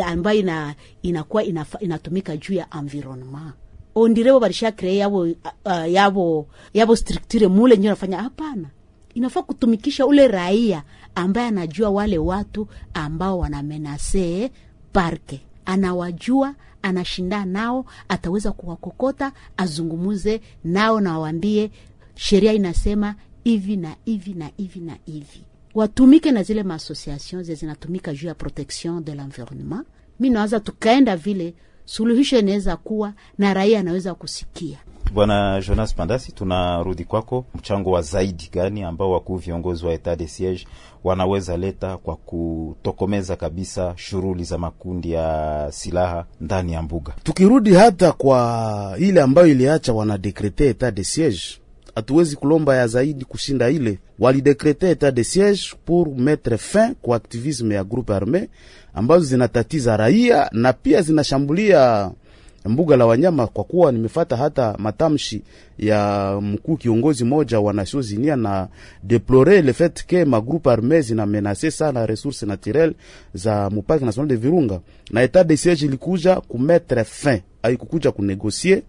ambayo ina, inakuwa ina, inatumika juu ya environnement. Ondirebo barisha kree yabo, uh, yabo, yabo structure mule nyo nafanya hapana. Inafaa kutumikisha ule raia ambaye anajua wale watu ambao wanamenase parke. Anawajua anashinda nao ataweza kuwakokota azungumuze nao na waambie sheria inasema hivi na hivi na hivi na hivi watumike na zile maasociation ze zinatumika juu ya protection de l'environnement mi nawaza tukaenda vile suluhisho inaweza kuwa na raia anaweza kusikia Bwana Jonas Pandasi, tunarudi kwako. Mchango wa zaidi gani ambao wakuu viongozi wa etat de siege wanaweza leta kwa kutokomeza kabisa shughuli za makundi ya silaha ndani ya mbuga? tukirudi hata kwa ile ambayo iliacha wanadekrete etat de siege hatuwezi kulomba ya zaidi kushinda ile. Walidekrete etat de siege pour mettre fin kwa aktivisme ya groupe arme ambazo zinatatiza raia na pia zinashambulia mbuga la wanyama, kwa kuwa nimefata hata matamshi ya mkuu kiongozi moja wa Nations Unies na deplore le fait que ma groupe arme zina menace sana ressources naturelles za mupaki national de Virunga, na etat de siege ilikuja kumetre fin, haikukuja kunegosie,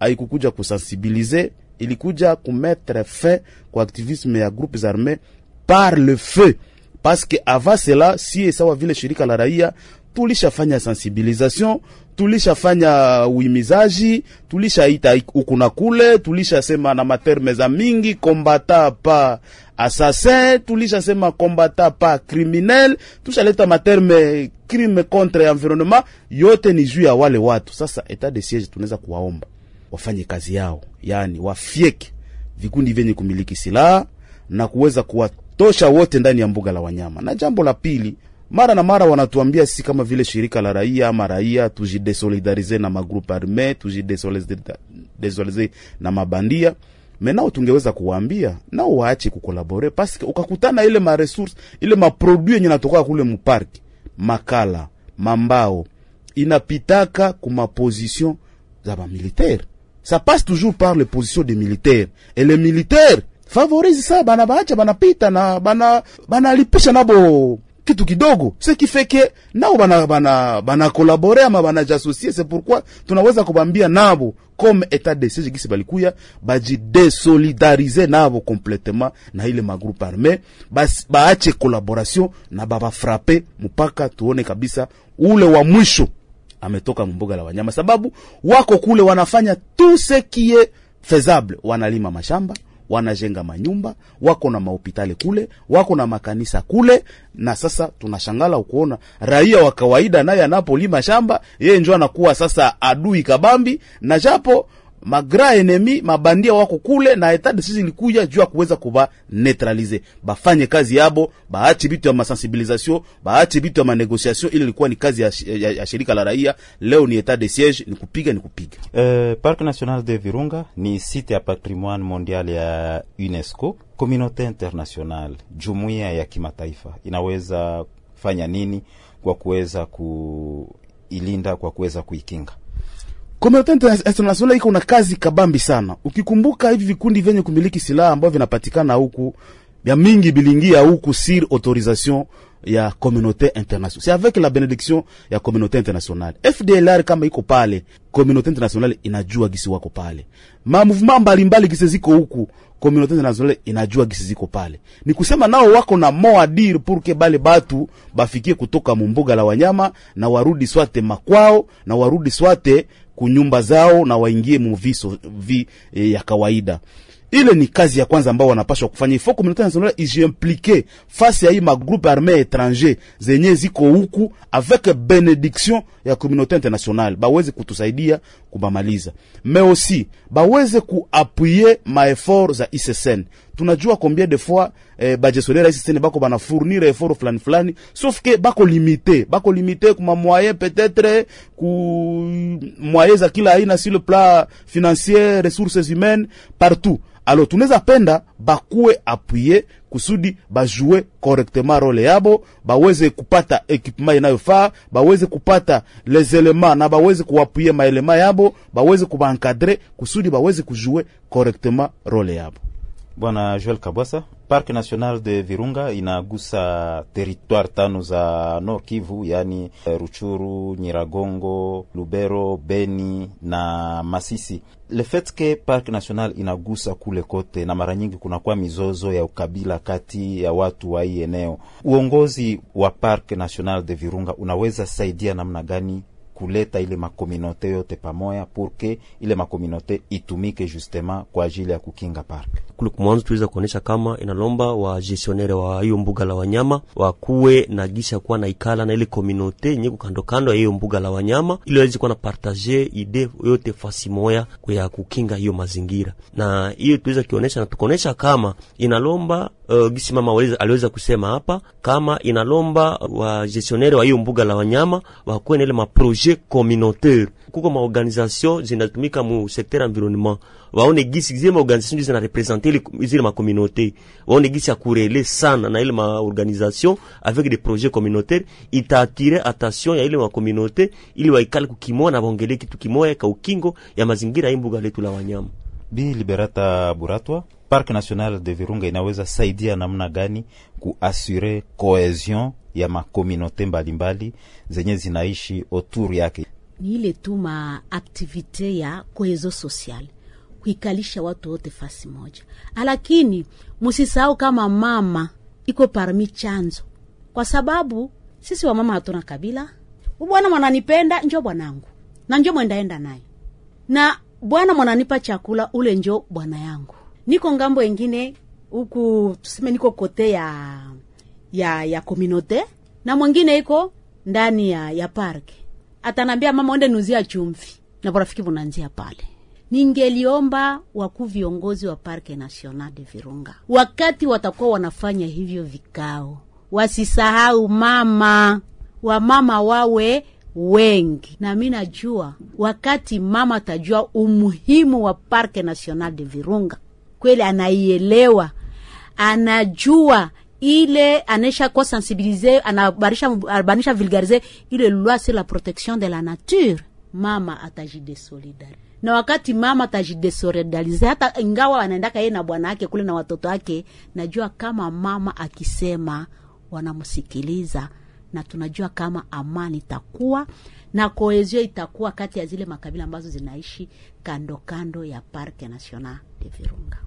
haikukuja kusensibiliser, ilikuja kumetre fin kwa activisme ya groupes armées par le feu. Parce que avant cela si sawa vile shirika la raia tulishafanya sensibilisation tulishafanya uimizaji tulishaita huku na kule tulishasema na materme za mingi kombata pa assassin tulishasema kombata pa criminel tushaleta materme crime contre environnement yote ni juu ya wale watu. Sasa etat de siege tunaweza kuwaomba wafanye kazi yao yaani wafyeke vikundi vyenye kumiliki silaha na kuweza kuwatosha wote ndani ya mbuga la wanyama. Na jambo la pili, mara na mara wanatuambia sisi kama vile shirika la raia ama raia tujidesolidarize na magroupe arme, tujidesolidarize na mabandia menao tungeweza kuwaambia nao waache kukolabore paske ukakutana ile maresource ile maprodui yenye natoka kule muparki makala mambao inapitaka kumaposition za bamilitaire ça passe toujours par les positions des militaires. Et les militaires favorisent ça. Bana baacha banapita na bana banalipisha nabo kitu kidogo. Ce qui fait que nao bana bana bana collaborer ama bana jasosie. c'est pourquoi tunaweza kubambia nabo comme état de siege gisi balikuya baji désolidariser nabo complètement na ile magroupe bas baache collaboration na baba frappe mpaka tuone kabisa ule wa mwisho ametoka mbuga la wanyama, sababu wako kule wanafanya tusekie faisable, wanalima mashamba wanajenga manyumba, wako na mahopitali kule, wako na makanisa kule. Na sasa tunashangala ukuona raia wa kawaida naye anapolima shamba, yeye njo anakuwa sasa adui kabambi, na japo magra enemi mabandia wako kule na etat de siege ilikuja juu ya kuweza kuba neutralize, bafanye kazi yabo, baache bitu ya masensibilisation, baache bitu ya manegociation. Ile ilikuwa ni kazi ya, ya, ya shirika la raia. Leo ni etat de siege, ni kupiga ni kupiga. Eh, Parc National de Virunga ni site ya patrimoine mondial ya UNESCO. Communauté internationale, jumuiya ya kimataifa inaweza fanya nini kwa kuweza kuilinda, kwa kuweza kuikinga? Communauté International iko na kazi kabambi sana. Ukikumbuka hivi vikundi vyenye kumiliki silaha ambavyo vinapatikana huku vya mingi bilingia huku sur autorisation ya communauté internationale, c'est avec la bénédiction ya communauté internationale. FDLR kama iko pale, communauté internationale inajua gisi wako pale, ma mouvement mbalimbali gisi ziko huku communauté internationale inajua gisi ziko pale. Ni kusema nao wako na mo a dire pour que bale batu bafikie kutoka mumbuga la wanyama na warudi swate makwao na warudi swate kunyumba zao na waingie muviso vi e, ya kawaida. Ile ni kazi ya kwanza ambao wanapaswa kufanya. Ifo communauté nationale ijiimplike face ya hii magroupe arme étranger zenye ziko huku avec benediction ya communauté internationale, baweze kutusaidia kubamaliza, mais aussi baweze kuapuye maefort za ICCN tunajua combien de fois eh, bajesolera isi sene bako bana fournir effort fulani fulani. Sauf que bako limité bako limité kuma moyen peut-être ku moyen za kila aina sur le plan financier ressources humaines partout. Alors tunaweza penda bakuwe appuye kusudi bajue correctement role yabo baweze kupata equipement inayofaa baweze kupata les elements na baweze kuwapuye maelema yabo baweze kubaencadre kusudi baweze kujue correctement role yabo Bwana Joel Kabwasa, Park National de Virunga inagusa teritoire tano za Nord Kivu, yani eh, Ruchuru, Nyiragongo, Lubero, Beni na Masisi. Le fait que Park National inagusa kule kote, na mara nyingi kunakuwa mizozo ya ukabila kati ya watu wa hii eneo, uongozi wa Park National de Virunga unaweza saidia namna gani kuleta ile makominote yote pamoya purke ile makominote itumike justement kwa ajili ya kukinga park. Kule kumwanzo tuliweza kuonyesha kama inalomba wa gestionnaire wa hiyo mbuga la wanyama wakuwe na gisi ya kuwa na ikala na ile communauté yenye kando kando ya hiyo mbuga la wanyama ili waweze kuwa na partage ide yote fasi moya ya kukinga hiyo mazingira, na hiyo tuweza kuonesha na tukonesha kama inalomba uh, gisi mama waliza, aliweza kusema hapa kama inalomba wa gestionnaire wa hiyo mbuga la wanyama wakuwe na ile maprojet communautaire kuko maorganisation zinatumika mu secteur environnement waone gisi zile maorganisation ndizo zinarepresente zile makommunauté waone gisi ya kurele sana na ile maorganisation avec des projets communautaires itaatire attention ya ile makommunauté ili waikale kukimoa na waongelee kitu kimoya ka ukingo ya mazingira ya mbuga letu la wanyama. Bi Liberata Buratwa, Parc National de Virunga inaweza saidia namna gani kuasure cohesion ya makominote mbalimbali zenye zinaishi autour yake? Ni ile tu maaktivite ya kohezo social kuikalisha watu wote fasi moja, lakini musisahau kama mama iko parmi chanzo, kwa sababu sisi wamama hatuna kabila. Bwana mwananipenda njo bwanangu. Na njo mwendaenda naye, na bwana mwananipa chakula ule njo bwana yangu. Niko ng'ambo ingine huku, tuseme niko kote ya ya ya komunote, na mwingine iko ndani ya ya parke atanambia mama ende nuzia chumvi na borafiki bunanzia pale. Ningeliomba wakuu viongozi wa Parke National de Virunga, wakati watakuwa wanafanya hivyo vikao, wasisahau mama, wamama wawe wengi, na mi najua wakati mama atajua umuhimu wa Parke National de Virunga, kweli anaielewa, anajua ile anaisha kwa sensibilize anabarisha anabanisha vulgarize ile loi sur la protection de la nature, mama atajidesolidari na wakati mama atajidesolidarize, hata ingawa anaendaka yeye na bwana wake kule na watoto wake, najua kama mama akisema wanamsikiliza, na tunajua kama amani itakuwa na koezio itakuwa kati ya zile makabila ambazo zinaishi kando kando ya Parke National de Virunga.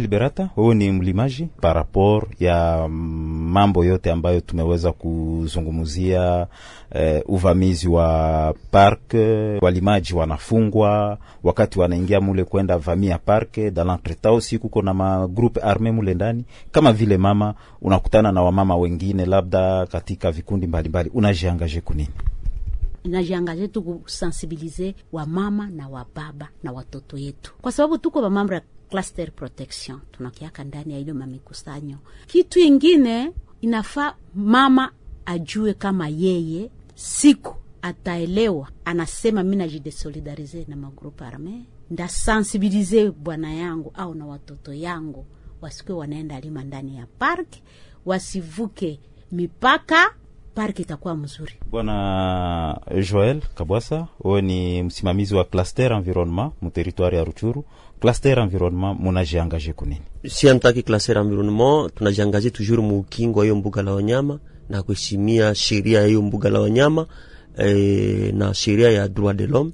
Liberata, wewe ni mlimaji par rapport ya mambo yote ambayo tumeweza kuzungumzia, eh, uvamizi wa park, walimaji wanafungwa wakati wanaingia mule kwenda vamia park, dans l'entretemps aussi kuko na magroupe arme mule ndani. Kama vile mama unakutana na wamama wengine labda katika vikundi mbalimbali, unajiangaje kunini? Najiangaje tu kusensibilize wamama na wababa na watoto yetu, kwa sababu tuko bamambo ya cluster protection tunakiaka ndani ya ile mamikusanyo. Kitu ingine inafaa mama ajue kama yeye siku ataelewa, anasema mi najidesolidarize na magrupu arme, ndasensibilize bwana yangu au na watoto yangu wasikuwe wanaenda lima ndani ya park, wasivuke mipaka park itakuwa mzuri. Bwana Joel Kabwasa, wewe ni msimamizi wa cluster environnement mu territoire ya Ruchuru. Cluster environnement munajiangaje kunini? si antaki cluster environnement tunajiangaje toujours muukingo wa hiyo mbuga la wanyama na kuheshimia sheria ya hiyo mbuga la wanyama e, na sheria ya droit de l'homme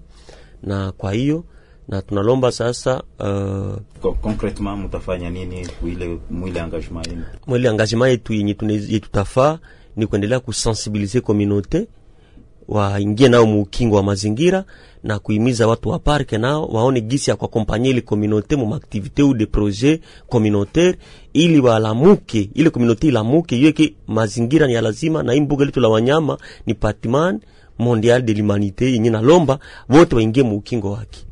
na kwa hiyo na tunalomba sasa uh, Concretement mutafanya nini kuile mwile engagement yenu? Mwile engagement yetu yenye tutafaa ni kuendelea kusensibiliser communauté waingie nao muukingo wa mazingira na kuimiza watu wa parke nao waone gisi ya kuakompanye ile communauté mu activité ou de projet communautaire ili walamuke ile communauté ilamuke iweke mazingira ni ya lazima na hii mbuga letu la wanyama ni patrimoine mondial de l'humanité yenye nalomba wote waingie muukingo wake.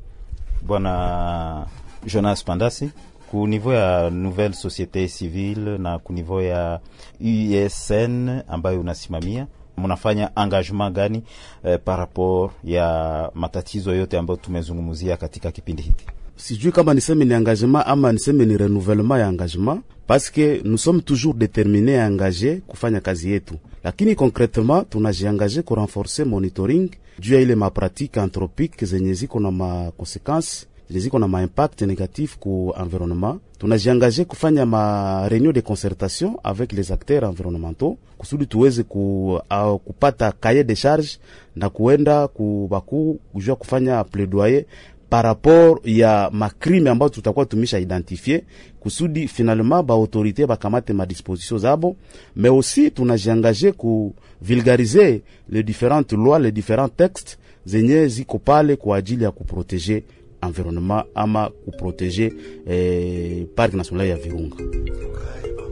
Bwana Jonas Pandasi, ku niveau ya nouvelle société civile na ku niveau ya USN ambayo unasimamia mnafanya engagement gani eh, par rapport ya matatizo yote ambayo tumezungumzia katika kipindi hiki? sijui kama niseme ni engagement ama niseme ni renouvellement ya engagement parce que nous sommes toujours déterminés à engager kufanya kazi yetu, lakini concretement tunajiangaje ku renforcer monitoring juu ya ile mapratique anthropique zenye ziko na makonsequence zenye ziko na maimpact négatif ku environnement. Tunajiengage kufanya ma réunion de concertation avec les acteurs environnementaux. Kusudi tuweze ku, uh, kupata cahier de charge na kuenda kubaku kujua kufanya plaidoyer par rapport ya makrime ambayo tutakuwa tumisha identifie kusudi finalement ba autorité bakamate ma disposition zabo, mais aussi tunajiengage ku vulgariser les différentes lois les différents textes. Zenye ziko pale kwa ajili ya kuproteger environnement ama kuproteger eh, parc national ya Virunga.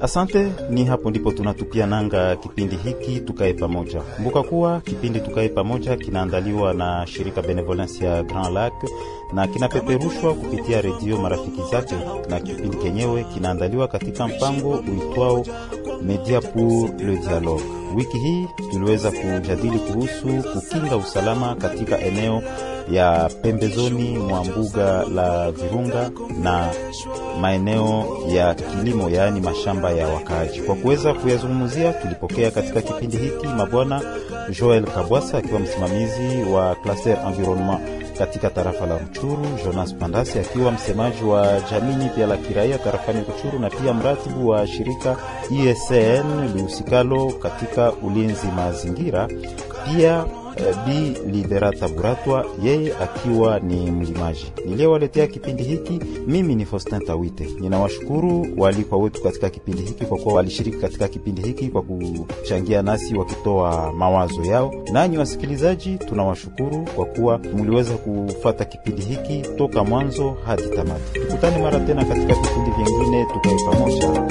Asante, ni hapo ndipo tunatupia nanga kipindi hiki tukae pamoja. Kumbuka kuwa kipindi tukae pamoja kinaandaliwa na shirika Benevolence ya Grand Lac na kinapeperushwa kupitia redio marafiki zake, na kipindi kenyewe kinaandaliwa katika mpango uitwao Media pour le Dialogue. Wiki hii tuliweza kujadili kuhusu kukinga usalama katika eneo ya pembezoni mwa mbuga la Virunga na maeneo ya kilimo, yaani mashamba ya wakaaji. Kwa kuweza kuyazungumzia, tulipokea katika kipindi hiki mabwana Joel Kabwasa akiwa msimamizi wa Cluster Environnement katika tarafa la Ruchuru, Jonas Pandasi akiwa msemaji wa jamii pia la kiraia tarafani Ruchuru, na pia mratibu wa shirika ISN lihusikalo katika ulinzi mazingira, pia Bi Liberata Buratwa yeye akiwa ni mlimaji. Niliyewaletea kipindi hiki mimi ni Faustin Tawite. Ninawashukuru walikwa wetu katika kipindi hiki kwa kuwa walishiriki katika kipindi hiki kwa kuchangia nasi wakitoa mawazo yao. Nanyi wasikilizaji, tunawashukuru kwa kuwa mliweza kufata kipindi hiki toka mwanzo hadi tamati. Tukutane mara tena katika vipindi vingine, tukae pamoja.